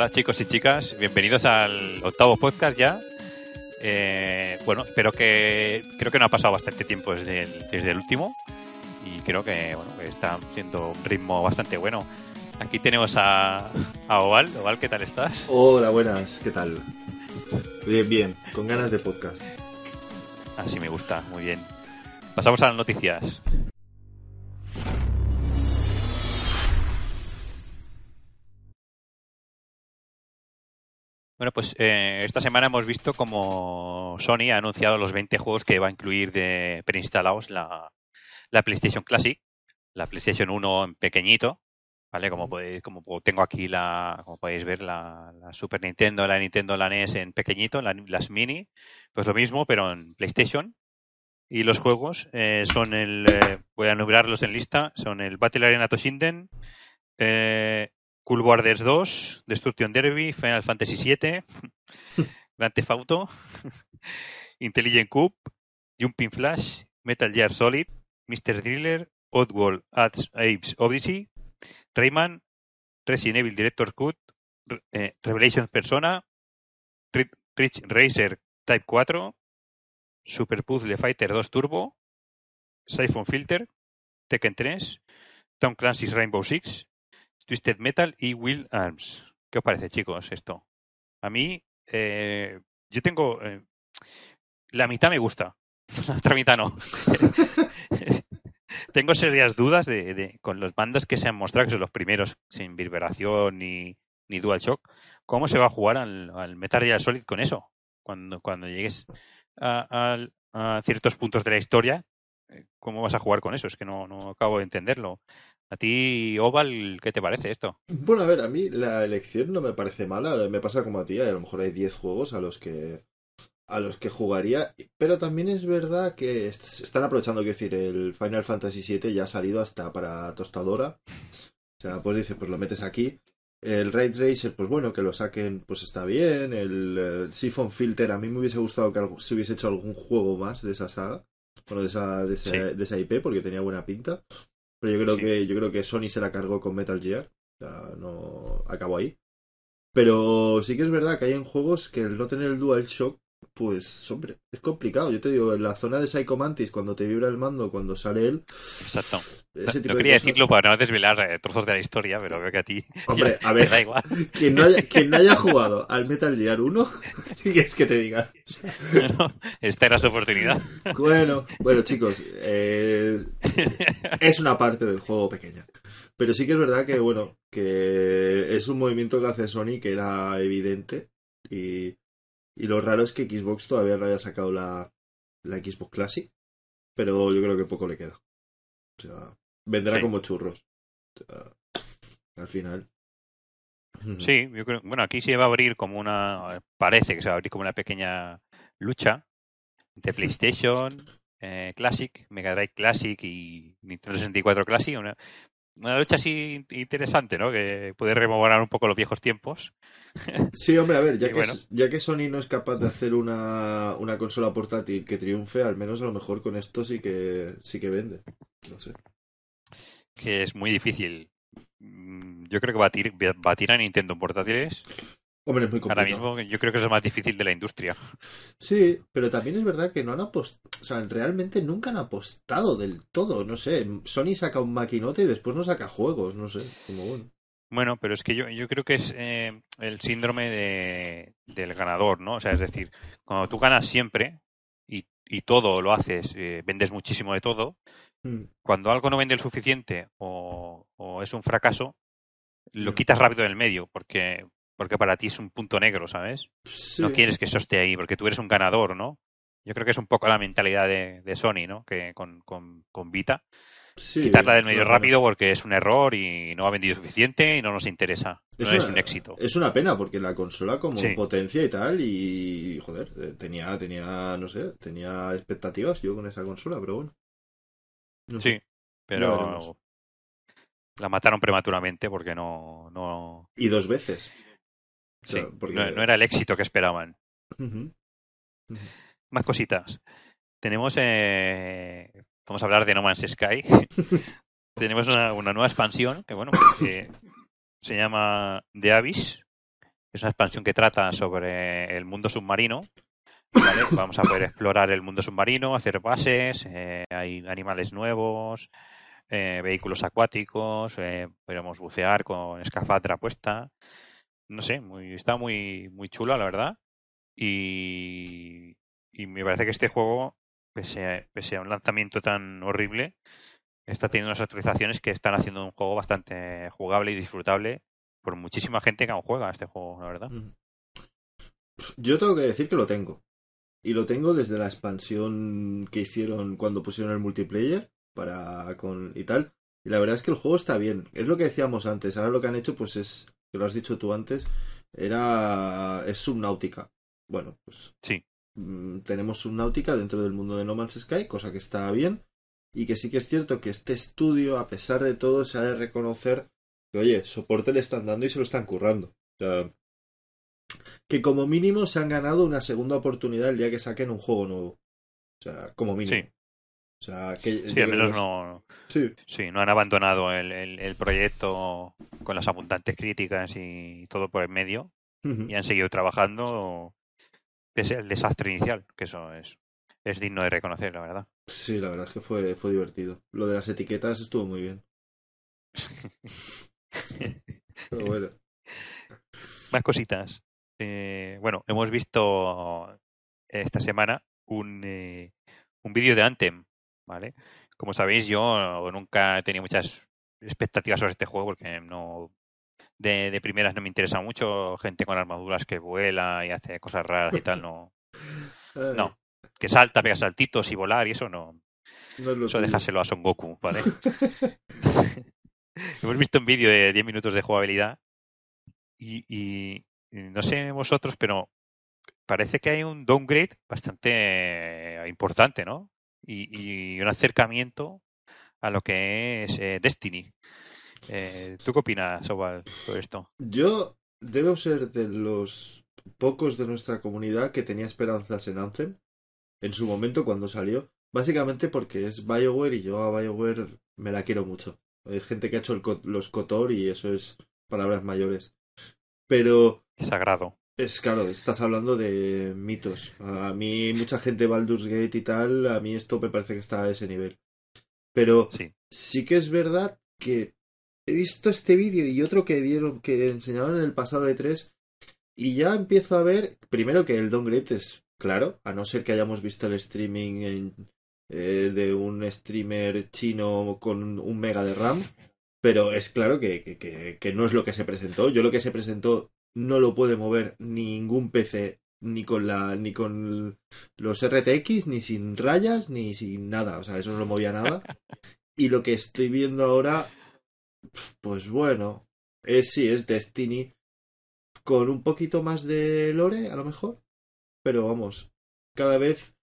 Hola chicos y chicas, bienvenidos al octavo podcast ya. Eh, bueno, espero que creo que no ha pasado bastante tiempo desde el, desde el último y creo que bueno que está siendo un ritmo bastante bueno. Aquí tenemos a, a Oval. Oval, ¿qué tal estás? Hola, buenas, ¿qué tal? Bien, bien, con ganas de podcast. Así me gusta, muy bien. Pasamos a las noticias. Bueno, pues eh, esta semana hemos visto como Sony ha anunciado los 20 juegos que va a incluir de preinstalados la, la PlayStation Classic, la PlayStation 1 en pequeñito, ¿vale? Como podéis, como tengo aquí la, como podéis ver, la, la Super Nintendo, la Nintendo, la NES en pequeñito, la- las mini, pues lo mismo, pero en PlayStation. Y los juegos eh, son el, eh, voy a enumerarlos en lista, son el Battle Arena Toshinden, eh, Cool Warders 2, Destruction Derby, Final Fantasy VII, Grand Theft Auto, Intelligent Cube, Jumping Flash, Metal Gear Solid, Mr. Driller, Oddworld Ads Apes Odyssey, Rayman, Resident Evil Director's Cut, eh, Revelations Persona, Ri- Ridge Racer Type 4, Super Puzzle Fighter 2 Turbo, Siphon Filter, Tekken 3, Tom Clancy's Rainbow Six, Twisted Metal y Will Arms. ¿Qué os parece, chicos, esto? A mí, eh, yo tengo... eh, la mitad me gusta, la otra mitad no. tengo serias dudas de, de- con los bandos que se han mostrado, que son los primeros, sin vibración ni, ni DualShock, ¿cómo se va a jugar al, al Metal Gear Solid con eso? Cuando, cuando llegues a, al- a ciertos puntos de la historia, eh, ¿cómo vas a jugar con eso? Es que no, no acabo de entenderlo. A ti, Oval, ¿qué te parece esto? Bueno, a ver, a mí la elección no me parece mala, me pasa como a ti, a lo mejor hay 10 juegos a los que a los que jugaría, pero también es verdad que están aprovechando, quiero decir, el Final Fantasy VII ya ha salido hasta para tostadora, o sea, pues dice, pues lo metes aquí. El Ray Tracer, pues bueno, que lo saquen, pues está bien. El, eh, Siphon Filter, a mí me hubiese gustado que se hubiese hecho algún juego más de esa saga, bueno, de esa, de esa, Sí. de esa IP, porque tenía buena pinta. Pero yo creo Sí. que yo creo que Sony se la cargó con Metal Gear. O sea, no acabó ahí. Pero sí que es verdad que hay en juegos que el no tener el DualShock, pues, hombre, es complicado. Yo te digo, en la zona de Psycho Mantis, cuando te vibra el mando, cuando sale él, Exacto. ese tipo No de quería cosas- decirlo para no desvelar eh, trozos de la historia, pero veo que a ti Hombre, ya a ver. te da igual. Quien no, haya, quien no haya jugado al Metal Gear 1, ¿qué es que te diga? ¿no? Esta era su oportunidad. Bueno, bueno, chicos, eh, es una parte del juego pequeña. Pero sí que es verdad que, bueno, que es un movimiento que hace Sony que era evidente. Y, y lo raro es que Xbox todavía no haya sacado la, la Xbox Classic. Pero yo creo que poco le queda. O sea, vendrá Sí. como churros. O sea, al final. Sí, yo creo, bueno, aquí se va a abrir como una, parece que se va a abrir como una pequeña lucha entre PlayStation eh, Classic, Mega Drive Classic y Nintendo 64 Classic, una, una lucha así in- interesante, ¿no? Que puede rememorar un poco los viejos tiempos. Sí, hombre, a ver, ya que, bueno. ya que Sony no es capaz de hacer una, una consola portátil que triunfe, al menos a lo mejor con esto sí que sí que vende. No sé. que es muy difícil. Mm, Yo creo que batir, batir a Nintendo en portátiles Hombre, es muy ahora complicado. mismo yo creo que es lo más difícil de la industria. Sí, pero también es verdad que no han apostado, o sea, realmente nunca han apostado del todo, no sé. Sony saca un maquinote y después no saca juegos, no sé, como bueno. Bueno, pero es que yo, yo creo que es eh, el síndrome de, del ganador, ¿no? O sea, es decir, cuando tú ganas siempre y, y todo lo haces, eh, vendes muchísimo de todo, Mm. cuando algo no vende el suficiente o, o es un fracaso, lo Mm. quitas rápido del medio porque, porque para ti es un punto negro, ¿sabes? Sí. No quieres que eso esté ahí porque tú eres un ganador, ¿no? Yo creo que es un poco la mentalidad de, de Sony, ¿no? Que con, con, con Vita, Sí, quitarla del es medio rápido porque es un error y no ha vendido suficiente y no nos interesa. No es, un éxito. Es una pena porque la consola como Sí. potencia y tal y joder, eh, tenía tenía no sé, tenía expectativas yo con esa consola, pero bueno. No sé. Sí, pero la mataron prematuramente porque no, no, Y dos veces. sí, sea, porque- no, no era el éxito que esperaban. Más cositas. Tenemos, eh, vamos a hablar de No Man's Sky. Tenemos una, una nueva expansión que, bueno, eh, se llama The Abyss. Es una expansión que trata sobre el mundo submarino. ¿vale? Vamos a poder explorar el mundo submarino, hacer bases, eh, hay animales nuevos, eh, vehículos acuáticos, eh, podremos bucear con escafandra puesta. No sé, muy, está muy, muy chulo, la verdad. Y, y me parece que este juego, pese a, pese a un lanzamiento tan horrible, está teniendo unas actualizaciones que están haciendo un juego bastante jugable y disfrutable por muchísima gente que aún juega a este juego, la verdad. Ujú. Yo tengo que decir que lo tengo. Y lo tengo desde la expansión que hicieron cuando pusieron el multiplayer para con y tal. Y la verdad es que el juego está bien. Es lo que decíamos antes. Ahora lo que han hecho, pues es, que lo has dicho tú antes, era es subnáutica. Bueno, pues Sí, mm, tenemos subnáutica dentro del mundo de No Man's Sky, cosa que está bien. Y que sí que es cierto que este estudio, a pesar de todo, se ha de reconocer que, oye, soporte le están dando y se lo están currando. O sea, que como mínimo se han ganado una segunda oportunidad el día que saquen un juego nuevo. O sea, como mínimo. Sí. O sea, que sí, al menos no, Sí, sí, no han abandonado el, el- el proyecto con las abundantes críticas y todo por el medio y han seguido trabajando pese al desastre inicial, que eso es, es digno de reconocer, la verdad. Sí, la verdad es que fue, fue divertido. Lo de las etiquetas estuvo muy bien. Pero bueno. Más cositas. Eh, bueno, hemos visto esta semana un, eh, un vídeo de Anthem, ¿vale? Como sabéis, yo nunca he tenido muchas expectativas sobre este juego porque no de, de primeras no me interesa mucho gente con armaduras que vuela y hace cosas raras y tal, no. No. Que salta, pega saltitos y volar y eso no. no es lo Eso déjaselo a Son Goku, ¿vale? Hemos visto un vídeo de 10 minutos de jugabilidad y, y- y no sé vosotros, pero parece que hay un downgrade bastante eh, importante, ¿no? Y, y un acercamiento a lo que es eh, Destiny. Eh, ¿Tú qué opinas, sobre esto? Yo debo ser de los pocos de nuestra comunidad que tenía esperanzas en Anthem en su momento cuando salió. Básicamente porque es Bioware y yo a Bioware me la quiero mucho. Hay gente que ha hecho el los Kotor y eso es palabras mayores. Pero Es sagrado. es claro, estás hablando de mitos. A mí mucha gente Baldur's Gate y tal, a mí esto me parece que está a ese nivel. Pero Sí. sí que es verdad que he visto este vídeo y otro que dieron, que enseñaron en el pasado de 3 y ya empiezo a ver, primero que el downgrade es claro, a no ser que hayamos visto el streaming en- eh, de un streamer chino con un mega de RAM, pero es claro que, que, que, que no es lo que se presentó. Yo lo que se presentó no lo puede mover ningún PC ni con la ni con los RTX ni sin rayas ni sin nada, o sea, eso no lo movía nada. Y lo que estoy viendo ahora pues bueno, es sí es Destiny con un poquito más de lore a lo mejor, pero vamos, cada vez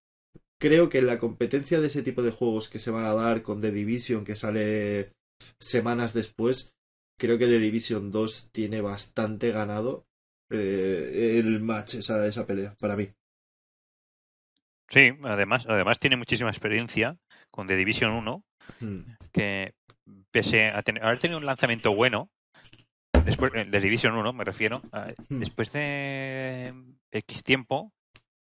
creo que la competencia de ese tipo de juegos que se van a dar con The Division que sale semanas después, creo que The Division 2 tiene bastante ganado eh, el match, esa, esa pelea, para mí. Sí, además, además tiene muchísima experiencia con The Division 1 Mm. que pese a tener, haber tenido un lanzamiento bueno, después eh, de Division 1 me refiero, Hmm. después de X tiempo,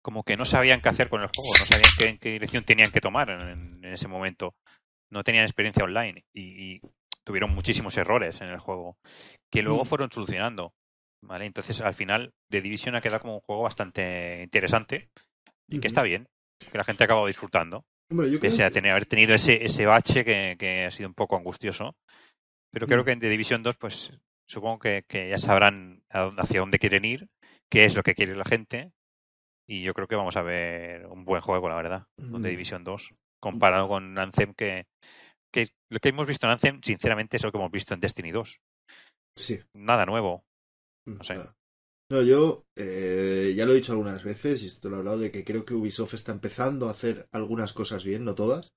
como que no sabían qué hacer con el juego, no sabían qué, en qué dirección tenían que tomar en, en ese momento, no tenían experiencia online y, y tuvieron muchísimos errores en el juego que luego Mm. fueron solucionando. ¿Vale? Entonces, al final, The Division ha quedado como un juego bastante interesante y que está bien, que la gente ha acabado disfrutando, Hombre, yo creo pese a tener, haber tenido ese, ese bache que, que ha sido un poco angustioso. Pero creo Mm. que en The Division 2, pues supongo que, que ya sabrán dónde- hacia dónde quieren ir, qué es lo que quiere la gente. Y yo creo que vamos a ver un buen juego, la verdad, con The Mm. Division 2, comparado con Anthem, que, que lo que hemos visto en Anthem, sinceramente, es lo que hemos visto en Destiny 2. Sí. Nada nuevo. No sé. Nada. No, yo eh, ya lo he dicho algunas veces y esto lo he hablado de que creo que Ubisoft está empezando a hacer algunas cosas bien, no todas.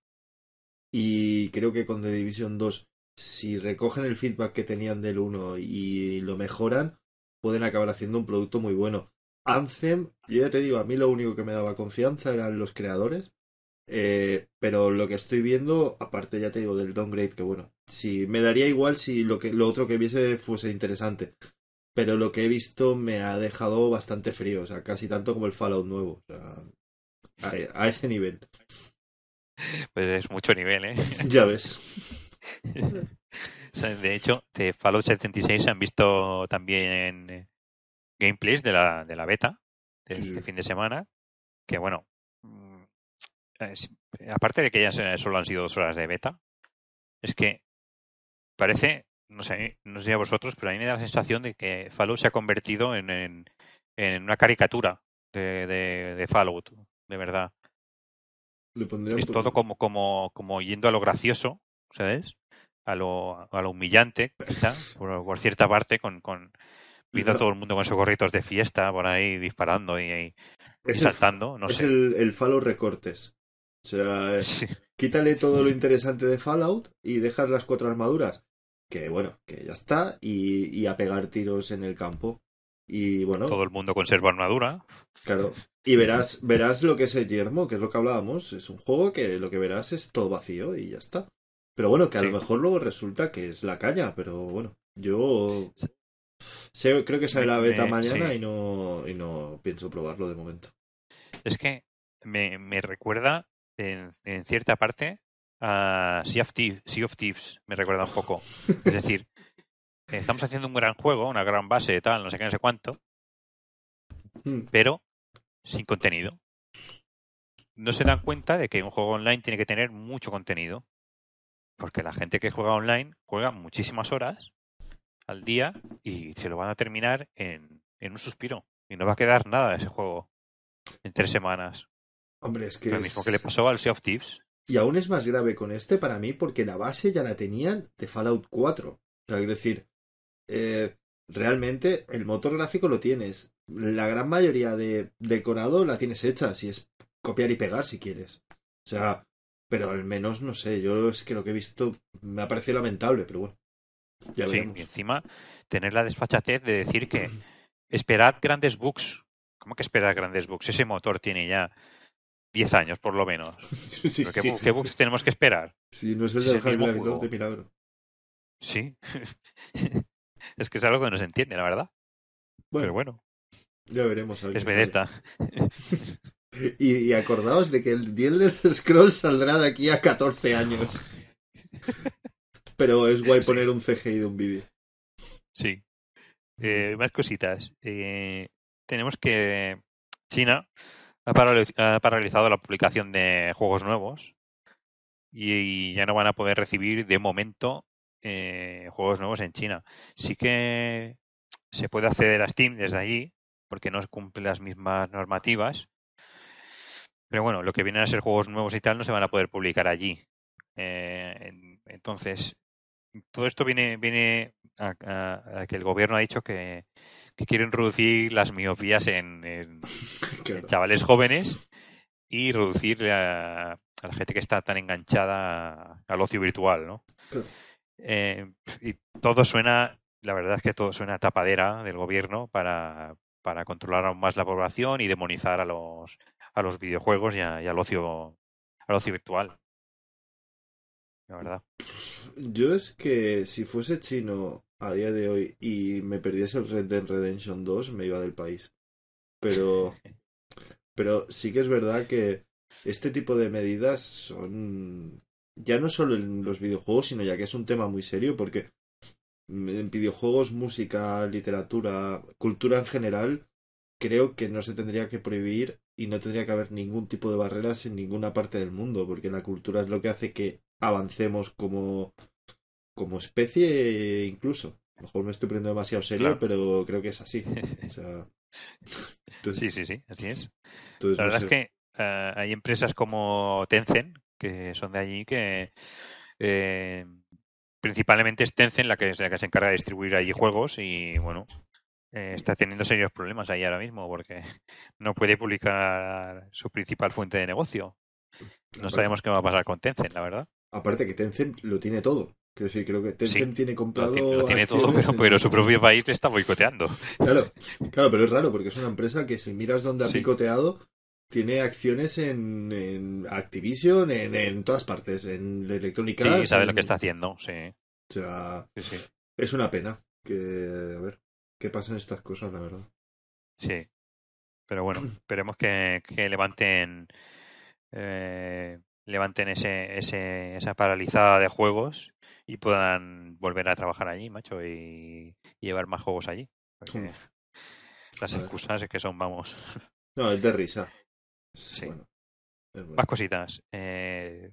Y creo que con The Division 2, si recogen el feedback que tenían del 1 y lo mejoran, pueden acabar haciendo un producto muy bueno. Anthem, yo ya te digo, a mí lo único que me daba confianza eran los creadores. Eh, pero lo que estoy viendo, aparte ya te digo del downgrade, que bueno, si me daría igual si lo que lo otro que viese fuese interesante pero lo que he visto me ha dejado bastante frío, o sea, casi tanto como el Fallout nuevo, o sea, a, a ese nivel. Pues es mucho nivel, ¿eh? Ya ves. O sea, de hecho, de Fallout 76 se han visto también gameplays de la, de la beta de Sí, este fin de semana. Que bueno, mm, es- aparte de que ya solo han sido dos horas de beta, es que parece, no sé, no sé a vosotros, pero a mí me da la sensación de que Fallout se ha convertido en, en, en una caricatura de, de, de Fallout, de verdad. Le es todo como, como, como yendo a lo gracioso, ¿sabes? A lo, a lo humillante, quizá, por, por cierta parte, con, con viendo a todo el mundo con sus gorritos de fiesta por ahí disparando y, y- saltando, no es sé. el, el Fallout recortes. O sea, Sí, quítale todo lo interesante de Fallout y dejas las cuatro armaduras. Que bueno, que ya está, y, y a pegar tiros en el campo. Y bueno, todo el mundo conserva armadura. Claro. Y verás, verás lo que es el yermo, que es lo que hablábamos. Es un juego que lo que verás es todo vacío y ya está. Pero bueno, que a Sí. lo mejor luego resulta que es la caña, pero bueno, yo sé, creo que sale la beta me- mañana sí. y no, y no pienso probarlo de momento. Es que me, me recuerda en, en cierta parte a Sea of, Thieves, sea of Thieves, me recuerda un poco. Es decir, estamos haciendo un gran juego, una gran base, tal, no sé qué, no sé cuánto, Mm, pero sin contenido. No se dan cuenta de que un juego online tiene que tener mucho contenido. Porque la gente que juega online juega muchísimas horas al día y se lo van a terminar en, en un suspiro. Y no va a quedar nada de ese juego en tres semanas. Hombre, es que Lo es- mismo que le pasó al Sea of Thieves. Y aún es más grave con este para mí porque la base ya la tenían de Fallout 4. O sea, es decir, eh, realmente el motor gráfico lo tienes. La gran mayoría de decorado la tienes hecha, si es copiar y pegar si quieres. O sea, pero al menos no sé, yo es que lo que he visto me ha parecido lamentable, pero bueno. Ya Sí, veremos. y encima tener la desfachatez de decir que esperad grandes bugs. ¿Cómo que esperad grandes bugs? Ese motor tiene ya 10 años por lo menos. Sí, ¿Pero qué, sí. bu- qué bugs tenemos que esperar? Sí, no es el Si es el mismo Half-Life 2 juego. de milagro. Sí. es que es algo que no se entiende, la verdad. Bueno, Pero bueno, ya veremos. a ver es. Bethesda. Y, y acordaos de que el The Elder Scrolls saldrá de aquí a 14 años. Pero es guay Sí. poner un CGI de un vídeo. Sí. Eh, más cositas. Eh, tenemos que China ha, paraliz- ha paralizado la publicación de juegos nuevos y, ya no van a poder recibir de momento eh, juegos nuevos en China. Sí que se puede acceder a Steam desde allí porque no cumple las mismas normativas. Pero bueno, lo que vienen a ser juegos nuevos y tal no se van a poder publicar allí. Eh, en- entonces, todo esto viene, viene a- a que el gobierno ha dicho que, que quieren reducir las miopías en, en- Claro. en chavales jóvenes y reducir a, a la gente que está tan enganchada al ocio virtual, ¿no? Claro. Eh, y todo suena, la verdad es que todo suena a tapadera del gobierno para, para controlar aún más la población y demonizar a los, a los videojuegos y, a- y al ocio al ocio virtual. La verdad. Yo es que si fuese chino a día de hoy y me perdiese el Red Dead Redemption 2, me iba del país. Pero, pero sí que es verdad que este tipo de medidas son ya no solo en los videojuegos, sino ya que es un tema muy serio, porque en videojuegos, música, literatura, cultura en general, creo que no se tendría que prohibir y no tendría que haber ningún tipo de barreras en ninguna parte del mundo, porque la cultura es lo que hace que avancemos como, como especie incluso. A lo mejor me estoy poniendo demasiado serio, pero creo que es así. sí, sí, sí, así es. la verdad es que eh, hay empresas como Tencent, que son de allí, que eh, principalmente es Tencent la que, la que se encarga de distribuir allí juegos y bueno, eh, está teniendo serios problemas ahí ahora mismo porque no puede publicar su principal fuente de negocio. No sabemos qué va a pasar con Tencent, la verdad. Aparte que Tencent lo tiene todo. Quiero decir, creo que Tencent tiene comprado. Lo tiene, todo, pero, su propio país le está boicoteando. Claro, claro, pero es raro porque es una empresa que si miras dónde ha picoteado, tiene acciones en, Activision, en, todas partes, en Electronic Arts. Sí, sabe lo que está haciendo, sí. O sea, es una pena que, a ver, que pasen estas cosas, la verdad. Sí, pero bueno, esperemos que, levanten eh, levanten ese, ese, esa paralizada de juegos y puedan volver a trabajar allí, macho, y, llevar más juegos allí. Porque hmm. las excusas es que son, vamos. No, es de risa. Sí. Más cositas. Eh,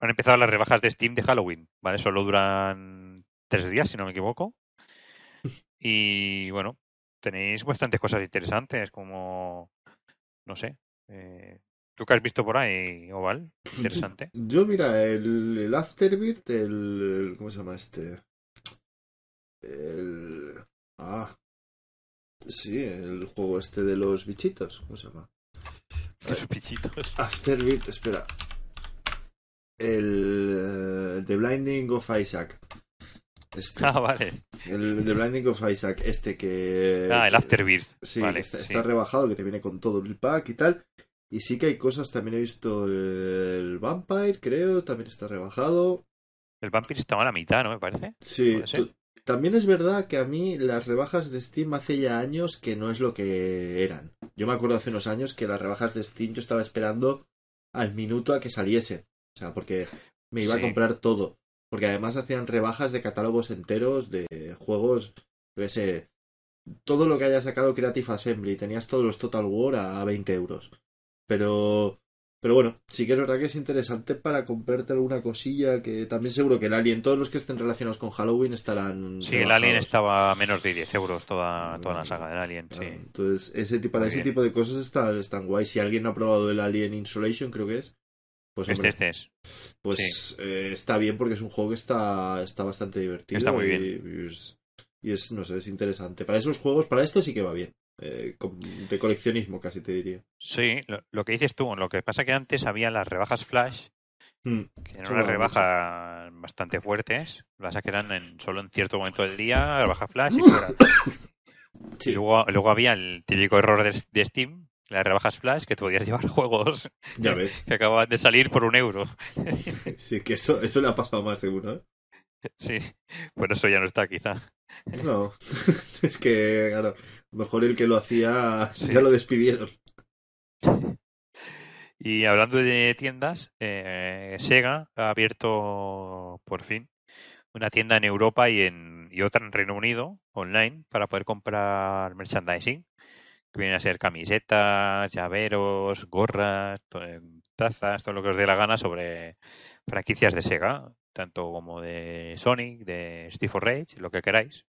han empezado las rebajas de Steam de Halloween, ¿vale? Solo duran tres días, si no me equivoco. Y bueno, tenéis bastantes cosas interesantes, como, no sé, eh, ¿tú qué has visto por ahí, Oval? Interesante. Yo, mira, el, el Afterbirth, el, ¿cómo se llama este? El... Ah, sí, el juego este de los bichitos, ¿cómo se llama? Los bichitos. Afterbirth, espera. El The Blinding of Isaac. Este, ah, vale. El The Blinding of Isaac, este que. Ah, el Afterbirth. Sí, está, rebajado, que te viene con todo el pack y tal. Y sí que hay cosas, también he visto el Vampire, creo, también está rebajado. El Vampire estaba a la mitad, ¿no? Me parece. Sí. También es verdad que a mí las rebajas de Steam hace ya años que no es lo que eran. Yo me acuerdo hace unos años que las rebajas de Steam yo estaba esperando al minuto a que saliese. O sea, porque me iba a comprar todo. Porque además hacían rebajas de catálogos enteros de juegos, yo sé, todo lo que haya sacado Creative Assembly, tenías todos los Total War a 20 euros. Pero, pero bueno, sí que es verdad que es interesante para comprarte alguna cosilla que también seguro que el Alien, todos los que estén relacionados con Halloween estarán. Sí, el Alien estaba a menos de 10 euros toda, toda la saga del Alien, sí. Entonces, ese, para ese tipo de cosas están, están guay. Si alguien ha probado el Alien Insolation, creo que es, pues, este, este, es. Pues eh, está bien porque es un juego que está, está bastante divertido. Está muy bien. Y, es, no sé, es interesante. Para esos juegos, para esto sí que va bien. Eh, de coleccionismo casi te diría. Sí, lo, que dices tú, lo que pasa que antes había las rebajas flash, hmm. que eran unas rebajas bastante fuertes, las que eran en, solo en cierto momento del día, rebaja flash y fuera. Y luego, luego había el típico error de Steam, las rebajas flash que te podías llevar juegos ya ves. que acaban de salir por un euro. sí, que eso, eso le ha pasado más de uno, ¿eh? Sí, por eso ya no está quizá. No, es que, claro, mejor el que lo hacía ya lo despidieron. Y hablando de tiendas, eh, Sega ha abierto por fin una tienda en Europa y, en, y otra en Reino Unido online para poder comprar merchandising que vienen a ser camisetas, llaveros, gorras, eh, tazas, todo lo que os dé la gana sobre franquicias de Sega, tanto como de Sonic, de Steve Rage, lo que queráis.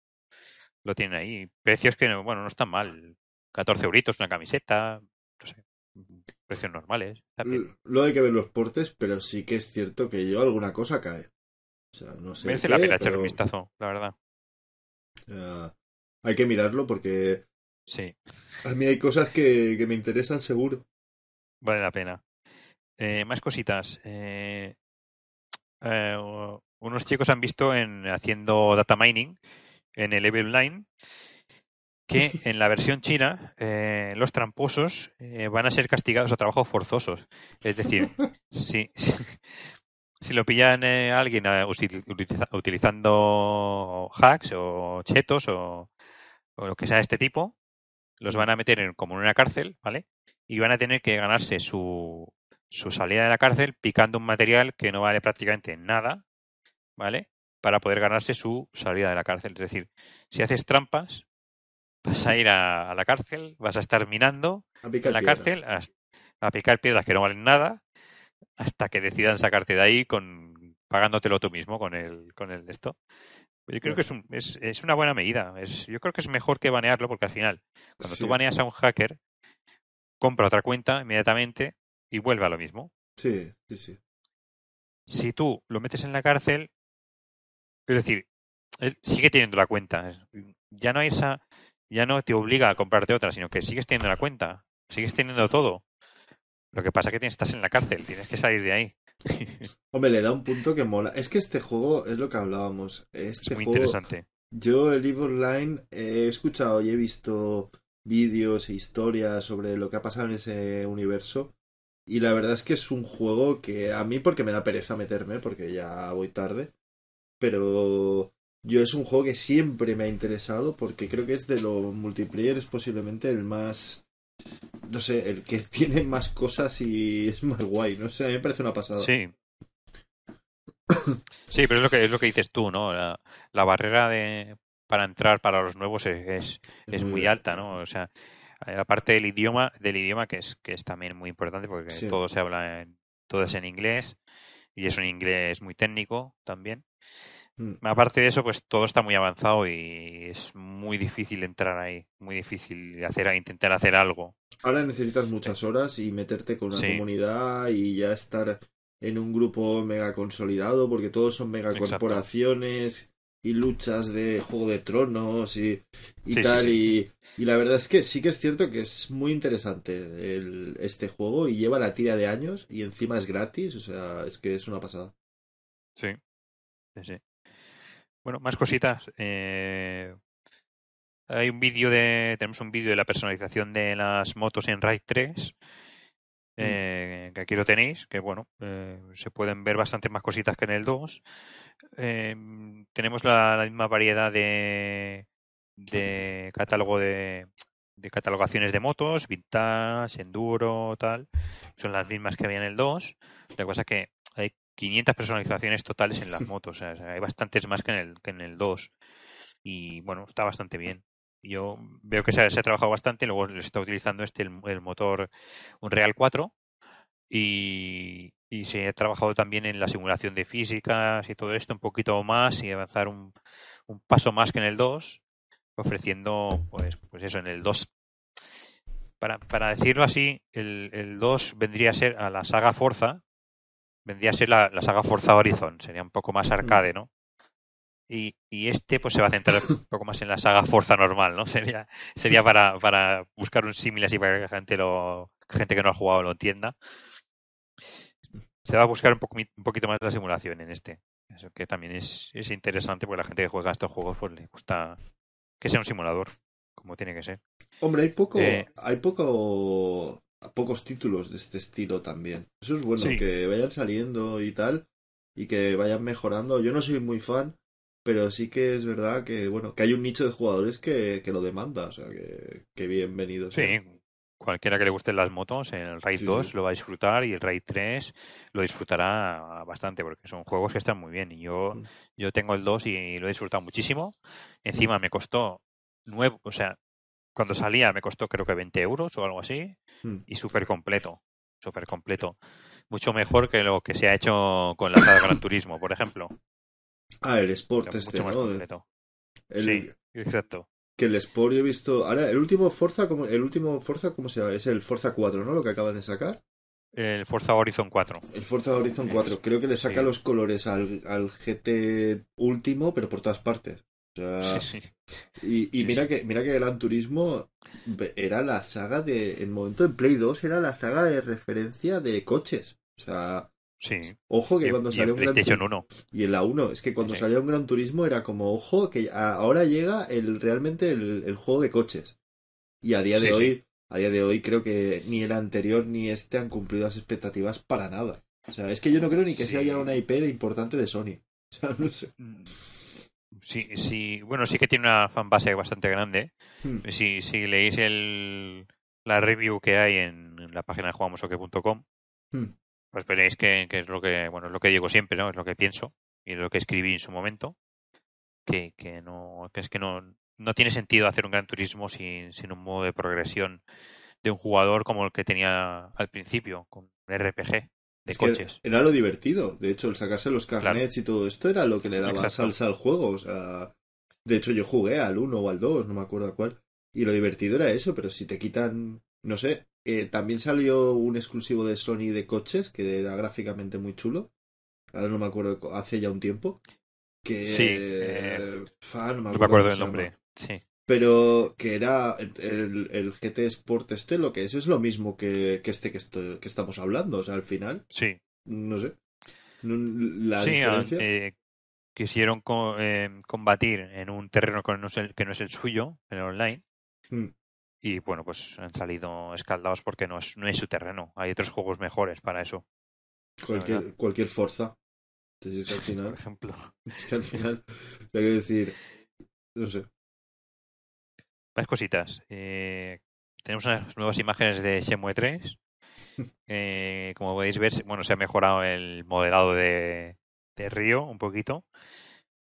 Lo tienen ahí. Precios que, bueno, no están mal. 14 euritos una camiseta, no sé, precios normales. Lo hay que ver los portes, pero sí que es cierto que yo alguna cosa cae. O sea, no sé. Merece la pena echar un vistazo, la verdad. hay que mirarlo porque Sí. A mí hay cosas que, me interesan seguro. Vale la pena. Eh, más cositas. Eh, eh, unos chicos han visto en haciendo data mining en el Level Line que en la versión china los tramposos van a ser castigados a trabajos forzosos. Es decir, si, si lo pillan a alguien utilizando hacks o chetos o, o lo que sea de este tipo, los van a meter en, como en una cárcel, ¿vale? Y van a tener que ganarse su, su salida de la cárcel picando un material que no vale prácticamente nada, ¿vale? Para poder ganarse su salida de la cárcel. Es decir, si haces trampas, vas a ir a, la cárcel, vas a estar minando en la cárcel a, a, picar piedras que no valen nada hasta que decidan sacarte de ahí con pagándotelo tú mismo con el con el esto. Yo creo que es, un, es, es, una buena medida. Es, yo creo que es mejor que banearlo porque al final, cuando tú baneas a un hacker, compra otra cuenta inmediatamente y vuelve a lo mismo. Sí, sí, sí. Si tú lo metes en la cárcel, es decir, él sigue teniendo la cuenta. Ya no hay esa, ya no te obliga a comprarte otra, sino que sigues teniendo la cuenta, sigues teniendo todo. Lo que pasa es que estás en la cárcel, tienes que salir de ahí. Hombre, le da un punto que mola. Es que este juego es lo que hablábamos. Este es muy interesante. Yo, el Eve Online, he escuchado y he visto vídeos e historias sobre lo que ha pasado en ese universo. Y la verdad es que es un juego que a mí, porque me da pereza meterme, porque ya voy tarde. Pero yo es un juego que siempre me ha interesado, porque creo que es de los multiplayer, es posiblemente el más no sé, el que tiene más cosas y es más guay, no sé, a mí me parece una pasada. Sí. Sí, pero es lo que es lo que dices tú, ¿no? La, barrera de para entrar para los nuevos es, es, muy, alta, ¿no? O sea, aparte del idioma, del idioma que es que es también muy importante porque todo se habla en, todo es en inglés y es un inglés muy técnico también. Mm. Aparte de eso, pues todo está muy avanzado y es muy difícil entrar ahí, muy difícil hacer, intentar hacer algo. Ahora necesitas muchas horas y meterte con una comunidad y ya estar en un grupo mega consolidado, porque todos son mega corporaciones y luchas de Juego de Tronos y, tal. Y, la verdad es que sí que es cierto que es muy interesante el, este juego y lleva la tira de años y encima es gratis, o sea, es que es una pasada. Sí, sí, sí. Bueno, más cositas. Eh, hay un vídeo de, tenemos un vídeo de la personalización de las motos en Ride 3, mm. eh, que aquí lo tenéis, que bueno, eh, se pueden ver bastante más cositas que en el 2. tenemos la, misma variedad de, de catálogo de, de catalogaciones de motos, vintage, enduro, tal. Son las mismas que había en el 2. Lo que pasa es que hay 500 personalizaciones totales en las motos. O sea, hay bastantes más que en el, que en el 2. Y bueno, está bastante bien. Yo veo que se ha, trabajado bastante. Luego le está utilizando este, el, motor un Real 4. Y, y, se ha trabajado también en la simulación de físicas y todo esto un poquito más y avanzar un, un paso más que en el 2, ofreciendo, pues, pues eso, en el 2 para, para, decirlo así, el, el, 2 vendría a ser a la saga Forza, vendría a ser la, saga Forza Horizon, sería un poco más arcade, ¿no? Y, y, este pues se va a centrar un poco más en la saga Forza normal, ¿no? Sería, sería para, para buscar un símil así para que la gente lo, gente que no ha jugado lo entienda. Se va a buscar un, poco, un poquito más de la simulación en este. Eso que también es, es interesante porque la gente que juega estos juegos pues le gusta que sea un simulador, como tiene que ser. Hombre, hay poco, eh, hay poco pocos títulos de este estilo también. Eso es bueno, que vayan saliendo y tal, y que vayan mejorando. Yo no soy muy fan, pero sí que es verdad que, bueno, que hay un nicho de jugadores que, que lo demanda, o sea, que, que bienvenido. Sí, cualquiera que le gusten las motos, el Raid 2 lo va a disfrutar y el Raid 3 lo disfrutará bastante porque son juegos que están muy bien. Y yo, mm. yo tengo el 2 y lo he disfrutado muchísimo. Encima me costó nuevo, o sea, cuando salía me costó creo que 20 euros o algo así hmm. y súper completo, súper completo. Mucho mejor que lo que se ha hecho con la saga Gran Turismo, por ejemplo. Ah, el Sport este, más completo. Sí, exacto. Que el Sport yo he visto... Ahora, el último Forza, el último Forza, ¿cómo se llama? Es el Forza 4, ¿no? Lo que acaban de sacar. El Forza Horizon 4. El Forza Horizon 4. Creo que le saca los colores al, al GT último, pero por todas partes. Y, y mira que mira que Gran Turismo era la saga de. En momento en Play 2 era la saga de referencia de coches. O sea. Sí. Ojo que cuando salió un PlayStation 1. Y en la 1. Es que cuando salió un Gran Turismo era como, ojo, que ahora llega el realmente el, juego de coches. Y a día de hoy. A día de hoy creo que ni el anterior ni este han cumplido las expectativas para nada. O sea, es que yo no creo ni que sea ya una IP de importante de Sony. O sea, no sé. Mm. Sí, sí, bueno, sí que tiene una fanbase bastante grande. Hmm. Si, si leéis el, la review que hay en, la página de jugamosoque.com, hmm. Pues veréis que, que, es lo que, bueno, es lo que digo siempre, ¿no? Es lo que pienso y es lo que escribí en su momento, que, que no, que es que no, no tiene sentido hacer un gran turismo sin, sin un modo de progresión de un jugador como el que tenía al principio, con un RPG de coches. Era lo divertido. De hecho, el sacarse los carnets y todo esto era lo que le daba salsa al juego. O sea, de hecho, yo jugué al 1 o al 2, no me acuerdo a cuál. Y lo divertido era eso, pero si te quitan, no sé, eh, también salió un exclusivo de Sony de coches que era gráficamente muy chulo. Ahora no me acuerdo, hace ya un tiempo. Que. Sí. Eh, no me acuerdo, el nombre. Sí. Pero que era el, el, GT Sport este, lo que es, es lo mismo que, que este que, que estamos hablando. O sea, al final. Sí. No sé. La diferencia. Eh, quisieron eh, combatir en un terreno que no es el, que no es el suyo, el online. Mm. Y bueno, pues han salido escaldados porque no es, no es su terreno. Hay otros juegos mejores para eso. Cualquier, cualquier Forza. Entonces, al final, Por ejemplo. Es que al final, hay que decir, no sé. Más cositas. Eh, tenemos unas nuevas imágenes de Shenmue 3. Eh, como podéis ver, bueno, se ha mejorado el modelado de, de Río un poquito.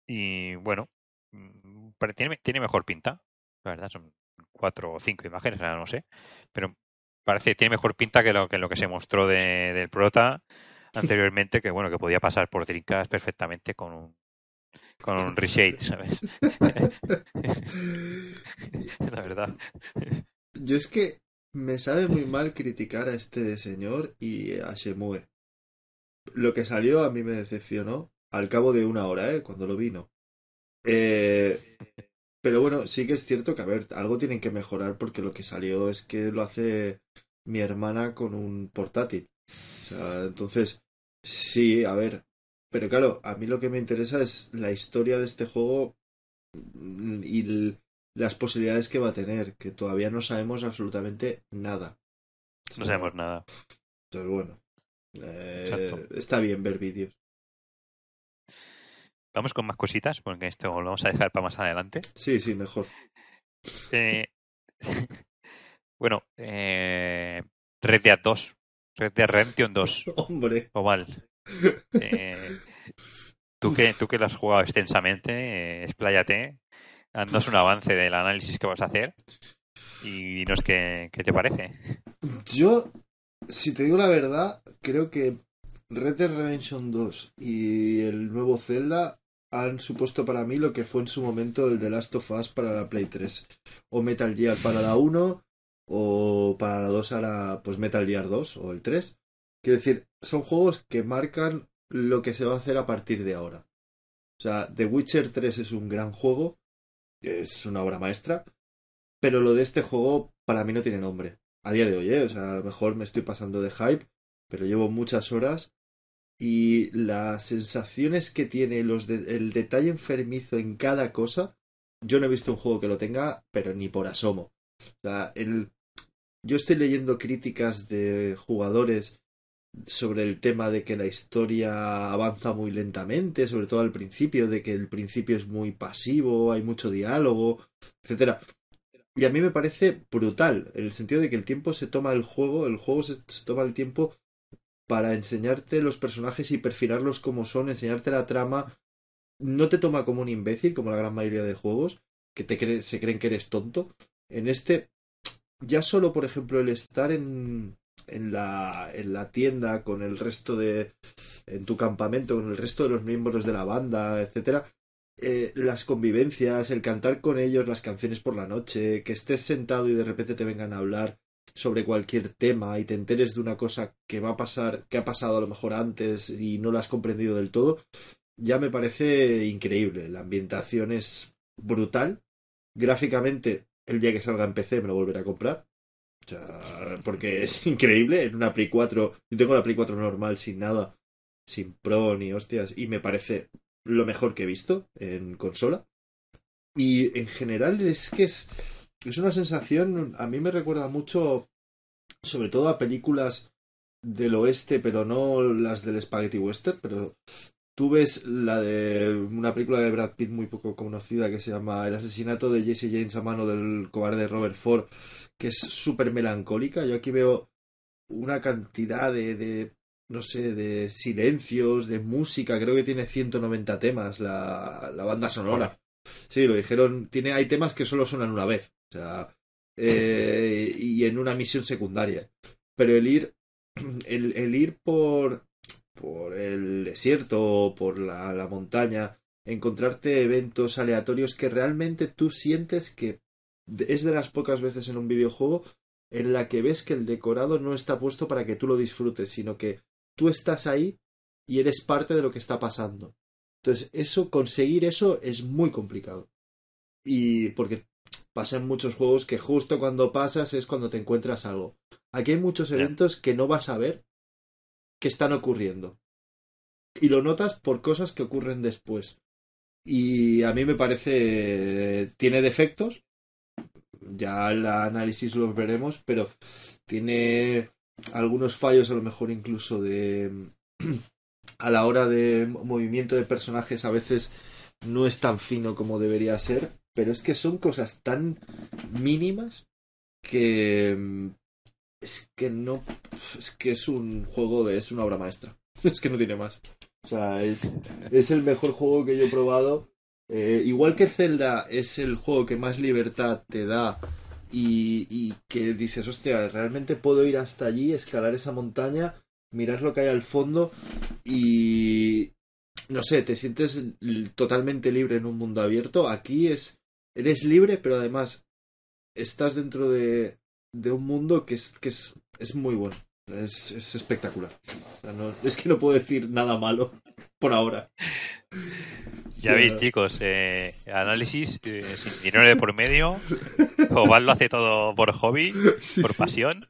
Y bueno, mm, tiene, tiene mejor pinta. La verdad, son cuatro o cinco imágenes, ahora no sé. Pero parece que tiene mejor pinta que lo que, lo que se mostró de, del prota anteriormente, que bueno, que podía pasar por Dreamcast perfectamente con un con un reshade, ¿sabes? La verdad. Yo es que me sabe muy mal criticar a este señor y a Shemue. Lo que salió a mí me decepcionó al cabo de una hora, ¿eh? Cuando lo vino. Eh, pero bueno, sí que es cierto que, a ver, algo tienen que mejorar porque lo que salió es que lo hace mi hermana con un portátil. O sea, entonces, sí, a ver. Pero claro, a mí lo que me interesa es la historia de este juego y las posibilidades que va a tener, que todavía no sabemos absolutamente nada. no sabemos nada. Entonces, bueno, eh, está bien ver vídeos. Vamos con más cositas, porque esto lo vamos a dejar para más adelante. Sí, sí, mejor. Eh, bueno, eh, Red Dead 2. Red Dead Redemption 2. Hombre. O mal. Eh, tú, que, tú que lo has jugado extensamente, eh, expláyate. Danos un avance del análisis que vas a hacer. Y dinos qué, qué te parece. Yo si te digo la verdad, creo que Red Dead Redemption 2 y el nuevo Zelda han supuesto para mí lo que fue en su momento el The Last of Us para la Play 3. O Metal Gear para la 1, o para la 2 ahora pues Metal Gear 2 o el 3. Quiero decir, son juegos que marcan lo que se va a hacer a partir de ahora. O sea, The Witcher 3 es un gran juego, es una obra maestra, pero lo de este juego para mí no tiene nombre a día de hoy, ¿eh? o sea, a lo mejor me estoy pasando de hype, pero llevo muchas horas y las sensaciones que tiene, los el detalle enfermizo en cada cosa, yo no he visto un juego que lo tenga, pero ni por asomo. O sea, el, yo estoy leyendo críticas de jugadores sobre el tema de que la historia avanza muy lentamente, sobre todo al principio, de que el principio es muy pasivo, hay mucho diálogo, etcétera. Y a mí me parece brutal, en el sentido de que el tiempo se toma el juego, el juego se, toma el tiempo para enseñarte los personajes y perfilarlos como son, enseñarte la trama. No te toma como un imbécil, como la gran mayoría de juegos, que te se creen que eres tonto. En este, ya solo, por ejemplo, el estar en, en, la, en la tienda con el resto de. en tu campamento, con el resto de los miembros de la banda, etcétera, eh, las convivencias, el cantar con ellos las canciones por la noche, que estés sentado y de repente te vengan a hablar sobre cualquier tema y te enteres de una cosa que va a pasar, que ha pasado a lo mejor antes y no la has comprendido del todo, ya me parece increíble. La ambientación es brutal. Gráficamente, el día que salga en PC me lo volveré a comprar. O sea, porque es increíble. En una Play 4, yo tengo la Play 4 normal sin nada, sin Pro ni hostias, y me parece lo mejor que he visto en consola. Y en general es que es, es una sensación, a mí me recuerda mucho, sobre todo a películas del oeste, pero no las del Spaghetti Western, pero tú ves la de una película de Brad Pitt muy poco conocida que se llama El asesinato de Jesse James a mano del cobarde Robert Ford, que es súper melancólica. Yo aquí veo una cantidad de, de no sé, de silencios, de música, creo que tiene 190 temas la, la banda sonora. Sí, lo dijeron, tiene, hay temas que solo suenan una vez, eh, y en una misión secundaria. Pero el ir, el, el ir por, por el desierto o por la, la montaña, encontrarte eventos aleatorios que realmente tú sientes que es de las pocas veces en un videojuego en la que ves que el decorado no está puesto para que tú lo disfrutes, sino que tú estás ahí y eres parte de lo que está pasando. Entonces, eso, conseguir eso es muy complicado. Y porque pasa en muchos juegos que justo cuando pasas es cuando te encuentras algo. Aquí hay muchos eventos que no vas a ver que están ocurriendo. Y lo notas por cosas que ocurren después. Y a mí me parece. Tiene defectos. Ya el análisis los veremos, pero tiene algunos fallos, a lo mejor incluso de. a la hora de movimiento de personajes, a veces no es tan fino como debería ser. Pero es que son cosas tan mínimas que. Es que no. Es que es un juego de. Es una obra maestra. Es que no tiene más. O sea, es, es el mejor juego que yo he probado. Eh, igual que Zelda es el juego que más libertad te da y, y, que dices, hostia, realmente puedo ir hasta allí, escalar esa montaña, mirar lo que hay al fondo y, no sé, te sientes totalmente libre en un mundo abierto. Aquí es, eres libre, pero además estás dentro de, de un mundo que es, que es, es muy bueno. Es, es espectacular. O sea, no, es que no puedo decir nada malo por ahora. Ya sí, veis, chicos, eh, análisis eh, sin dinero de por medio. Oval lo hace todo por hobby, sí, por pasión.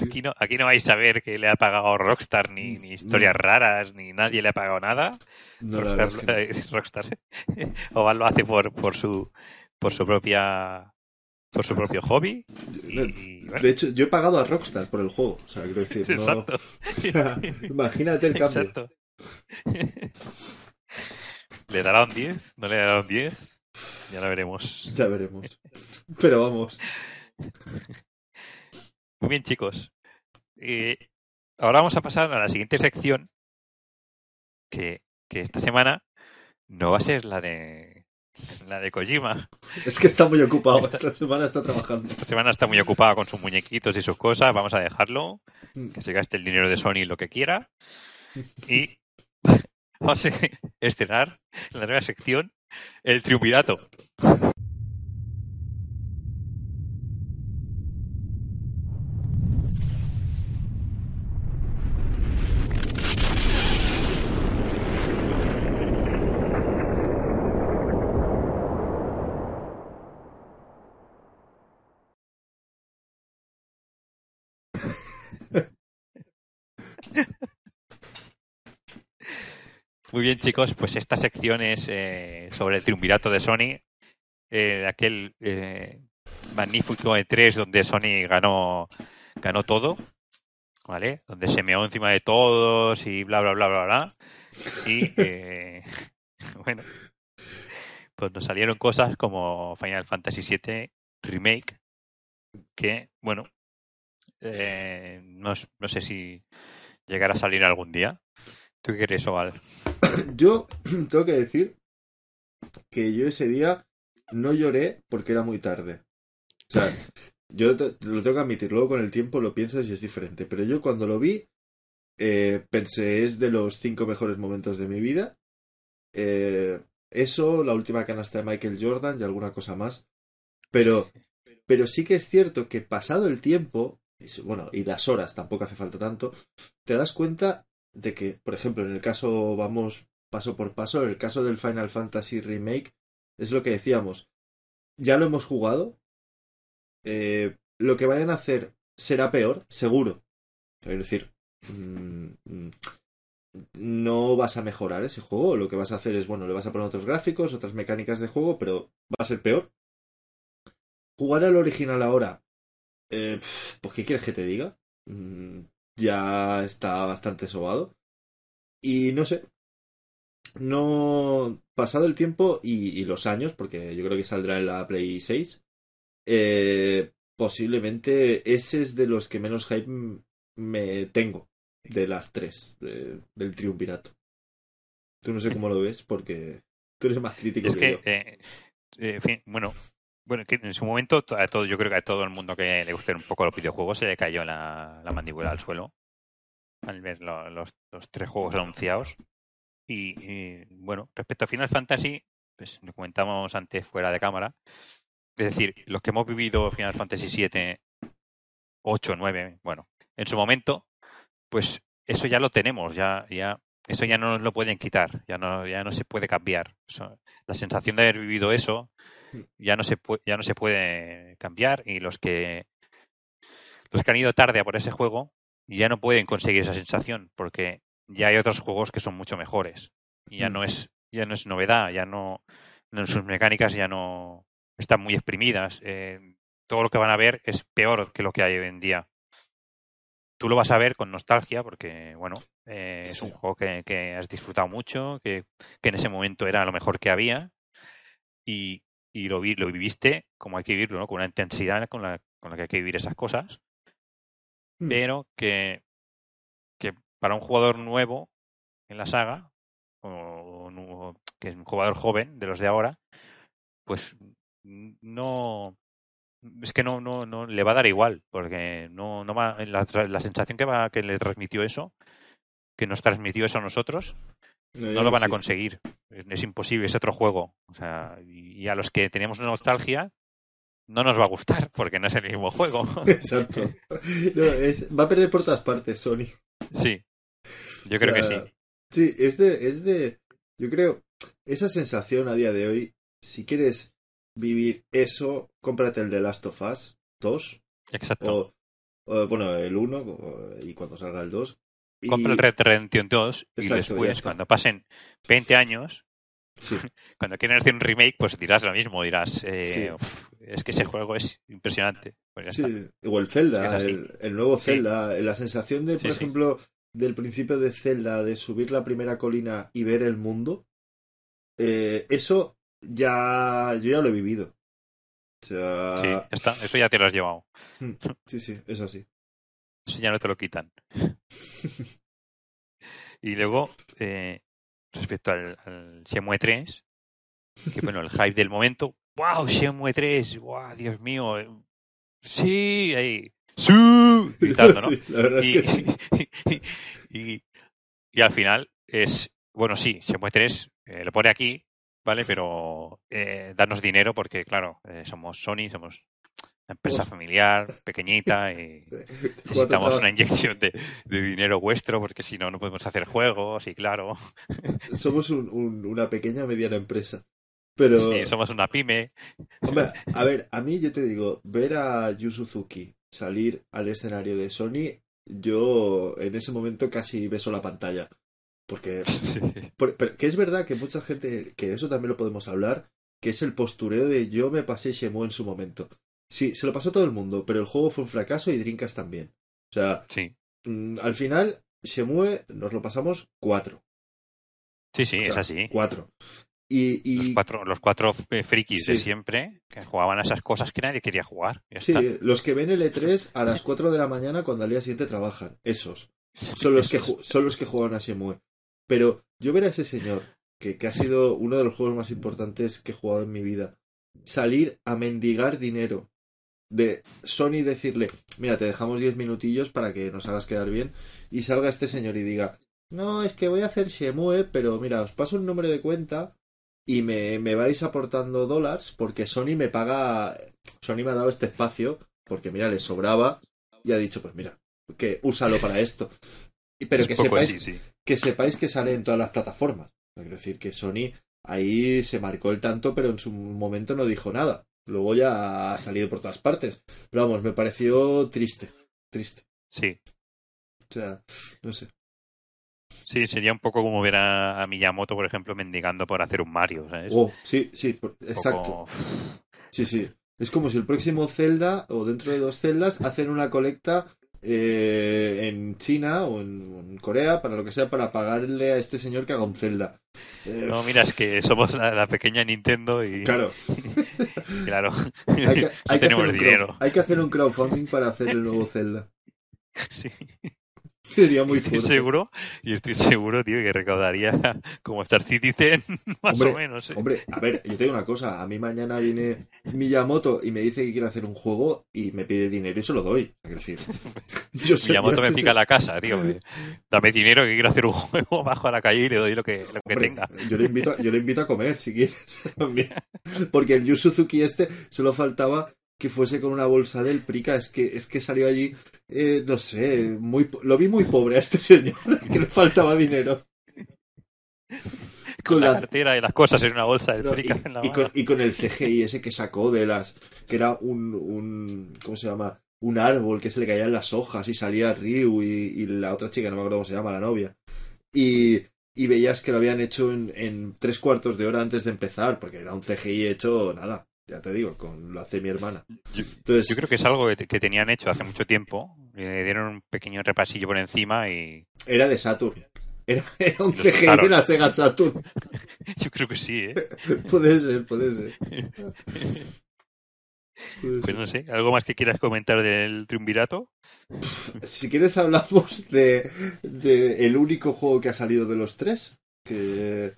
Aquí no, aquí no vais a ver que le ha pagado Rockstar ni, ni historias no. raras, ni nadie le ha pagado nada. No, Rockstar, es que eh, Rockstar. Oval lo hace por, por su por su propia por su propio hobby. Y, bueno. De hecho, yo he pagado a Rockstar por el juego. O sea, quiero decir, no... Exacto. o sea, imagínate el cambio. Exacto. ¿Le dará un 10? ¿No le dará un 10? Ya lo veremos. Ya veremos. Pero vamos. Muy bien, chicos. Eh, ahora vamos a pasar a la siguiente sección. Que, que esta semana no va a ser la de la de Kojima. Es que está muy ocupado. Esta, esta, semana está trabajando. Esta semana está muy ocupado con sus muñequitos y sus cosas. Vamos a dejarlo. Mm. Que se gaste el dinero de Sony lo que quiera. Y vamos a estrenar en la nueva sección el triunvirato. Bien, chicos, pues esta sección es eh, sobre el triunvirato de Sony, eh, aquel eh, magnífico E3 donde Sony ganó, ganó todo, ¿vale? Donde se meó encima de todos y bla, bla, bla, bla, bla. Y, eh, bueno, pues nos salieron cosas como Final Fantasy VII Remake, que, bueno, eh, no, no sé si llegará a salir algún día. ¿Tú qué crees, Oval? Yo tengo que decir que yo ese día no lloré porque era muy tarde. O sea, yo lo tengo que admitir, luego con el tiempo lo piensas y es diferente. Pero yo cuando lo vi, eh, pensé, es de los cinco mejores momentos de mi vida. Eh, eso, la última canasta de Michael Jordan y alguna cosa más. Pero, pero sí que es cierto que pasado el tiempo, bueno, y las horas tampoco hace falta tanto, te das cuenta de que, por ejemplo, en el caso, vamos paso por paso, en el caso del Final Fantasy Remake, es lo que decíamos, ya lo hemos jugado, eh, lo que vayan a hacer será peor, seguro. Es decir, mmm, no vas a mejorar ese juego, lo que vas a hacer es, bueno, le vas a poner otros gráficos, otras mecánicas de juego, pero va a ser peor. Jugar al original ahora, eh, pues ¿qué quieres que te diga? Ya está bastante sobado. Y no sé. No. Pasado el tiempo y, y, los años, porque yo creo que saldrá en la Play 6. Eh, posiblemente ese es de los que menos hype me tengo de las tres de- del triunvirato. Tú no sé cómo lo ves porque tú eres más crítico Es que, que, yo. eh, eh, en fin, bueno, bueno, que en su momento to- a todo, yo creo que a todo el mundo que le gusten un poco los videojuegos se le cayó la, la mandíbula al suelo al ver lo- los, los tres juegos anunciados. Y, bueno, respecto a Final Fantasy, pues lo comentamos antes fuera de cámara. Es decir, los que hemos vivido Final Fantasy 7, 8, 9, bueno, en su momento, pues eso ya lo tenemos, ya, ya, eso ya no nos lo pueden quitar, ya no, ya no se puede cambiar. La sensación de haber vivido eso ya no se puede, ya no se puede cambiar y los que los que han ido tarde a por ese juego ya no pueden conseguir esa sensación porque ya hay otros juegos que son mucho mejores y ya Mm. no es ya no es novedad, ya no, no- sus mecánicas ya no están muy exprimidas. eh, todo lo que van a ver es peor que lo que hay hoy en día. Tú lo vas a ver con nostalgia porque, bueno, eh, es un juego que, que has disfrutado mucho, que, que en ese momento era lo mejor que había y, y lo, vi, lo viviste como hay que vivirlo, ¿no? con una intensidad con la, con la que hay que vivir esas cosas, Mm. pero que, que para un jugador nuevo en la saga, o, que es un jugador joven de los de ahora, pues no es que no, no, no le va a dar igual, porque no, no va, la, la sensación que va, que le transmitió eso, que nos transmitió eso a nosotros, no lo van a conseguir. Es, es imposible, es otro juego. O sea, y, y a los que teníamos nostalgia, no nos va a gustar, porque no es el mismo juego. Exacto. No, es- va a perder por todas partes, Sony. sí, yo creo O que sí. Sí, es de, es de. Yo creo. Esa sensación a día de hoy, si quieres vivir eso, cómprate el de Last of Us 2. Exacto. O, o, bueno, el 1 o- y cuando salga el 2. Y- Compra el Red Dead Redemption 2 y Exacto, después, cuando pasen 20 años, Sí, cuando quieran hacer un remake, pues dirás lo mismo. Dirás, eh, Sí. "Uf, es que ese juego es impresionante. Pues sí. O el Zelda, Es el, el nuevo. Zelda. La sensación de, por ejemplo, del principio de Zelda, de subir la primera colina y ver el mundo. eh, eso ya. Yo ya lo he vivido. O sea. Sí, está. Eso ya te lo has llevado. Sí, sí, es así. Ya no te lo quitan. y luego, eh, respecto al, al Shenmue 3, que bueno, el hype del momento, ¡wow! Shenmue 3, ¡wow! Dios mío, eh, sí, ahí, ¡sí! gritando, ¿no? Sí, la verdad y, es que sí. y, y al final es, bueno, sí, Shenmue 3 eh, lo pone aquí, ¿vale? Pero eh, danos dinero porque, claro, eh, somos Sony, somos empresa familiar, pequeñita y necesitamos una inyección de, de dinero vuestro porque si no, no podemos hacer juegos y claro, Somos un- un- una pequeña mediana empresa. Pero, sí, somos una pyme. hombre, a ver, a mí yo te digo, ver a Yu Suzuki salir al escenario de Sony, yo en ese momento casi beso la pantalla. Porque, por- pero que es verdad que mucha gente, que eso también lo podemos hablar, que es el postureo de yo me pasé Shenmue en su momento. Sí, se lo pasó todo el mundo, pero el juego fue un fracaso y Dreamcast también. O sea, Sí, mm, al final, Shenmue nos lo pasamos cuatro. sí, sí, O sea, es así. Cuatro. Y, y Los cuatro, los cuatro eh, frikis de siempre que jugaban a esas cosas que nadie quería jugar. Sí, está. los que ven el E3 a las 4 de la mañana cuando al día siguiente trabajan. Esos. Son los que, son los que juegan a Shenmue. Pero yo ver a ese señor, que, que ha sido uno de los juegos más importantes que he jugado en mi vida, salir a mendigar dinero de Sony decirle, mira, te dejamos 10 minutillos para que nos hagas quedar bien, y salga este señor y diga, no, es que voy a hacer Shenmue, pero mira, os paso un número de cuenta y me, me vais aportando dólares porque Sony me paga, Sony me ha dado este espacio porque mira, le sobraba y ha dicho, pues mira, que úsalo para esto. Pero Es que sepáis, así, sí. que sepáis que sale en todas las plataformas. Quiero decir que Sony ahí se marcó el tanto, pero en su momento no dijo nada. Luego ya ha salido por todas partes. Pero vamos, me pareció triste. Triste. Sí, O sea, no sé. sí, sería un poco como ver a, a Miyamoto, por ejemplo, mendigando por hacer un Mario, ¿sabes? Oh, sí, sí, por- exacto. poco- Sí, sí. Es como si el próximo Zelda, o dentro de dos Zeldas, hacen una colecta eh, en China o en, Corea, para lo que sea, para pagarle a este señor que haga un Zelda. Eh, No, mira, es que somos la, la pequeña Nintendo y Claro, claro, hay que, no hay que tenemos hacer un dinero. hay que hacer un crowdfunding para hacer el nuevo Zelda. Sí. Sería muy estoy fuerte. seguro, y estoy seguro, tío, que recaudaría como Star Citizen, más Hombre, o menos. ¿eh? Hombre, a ver, yo te digo una cosa. A mí mañana viene Miyamoto y me dice que quiere hacer un juego y me pide dinero y se lo doy. Decir, yo Miyamoto me pica la casa, tío. me- Dame dinero que quiero hacer un juego bajo a la calle y le doy lo que, lo que tenga. Yo le invito, yo le invito a comer si quieres también. Porque el Yu Suzuki este solo faltaba que fuese con una bolsa del Prica. Es que, es que salió allí, eh, no sé, muy, lo vi muy pobre a este señor, que le faltaba dinero. Con la la- cartera y las cosas en una bolsa de no, frica y, en la y con, y con el CGI ese que sacó de las. que era un, un. ¿Cómo se llama? Un árbol que se le caían las hojas y salía Ryu y, y la otra chica, no me acuerdo cómo se llama, la novia. Y, y veías que lo habían hecho en, en tres cuartos de hora antes de empezar, porque era un CGI hecho, nada, ya te digo, con lo hace mi hermana. Yo- Entonces, Yo creo que es algo que, que tenían hecho hace mucho tiempo. Le dieron un pequeño repasillo por encima y era de Saturn. Era, era un CGI de la Sega Saturn. yo creo que sí, ¿eh? puede ser, puede ser. Puede Pues no sé, ¿algo más que quieras comentar del triunvirato? Si quieres hablamos de, de el único juego que ha salido de los tres. Que,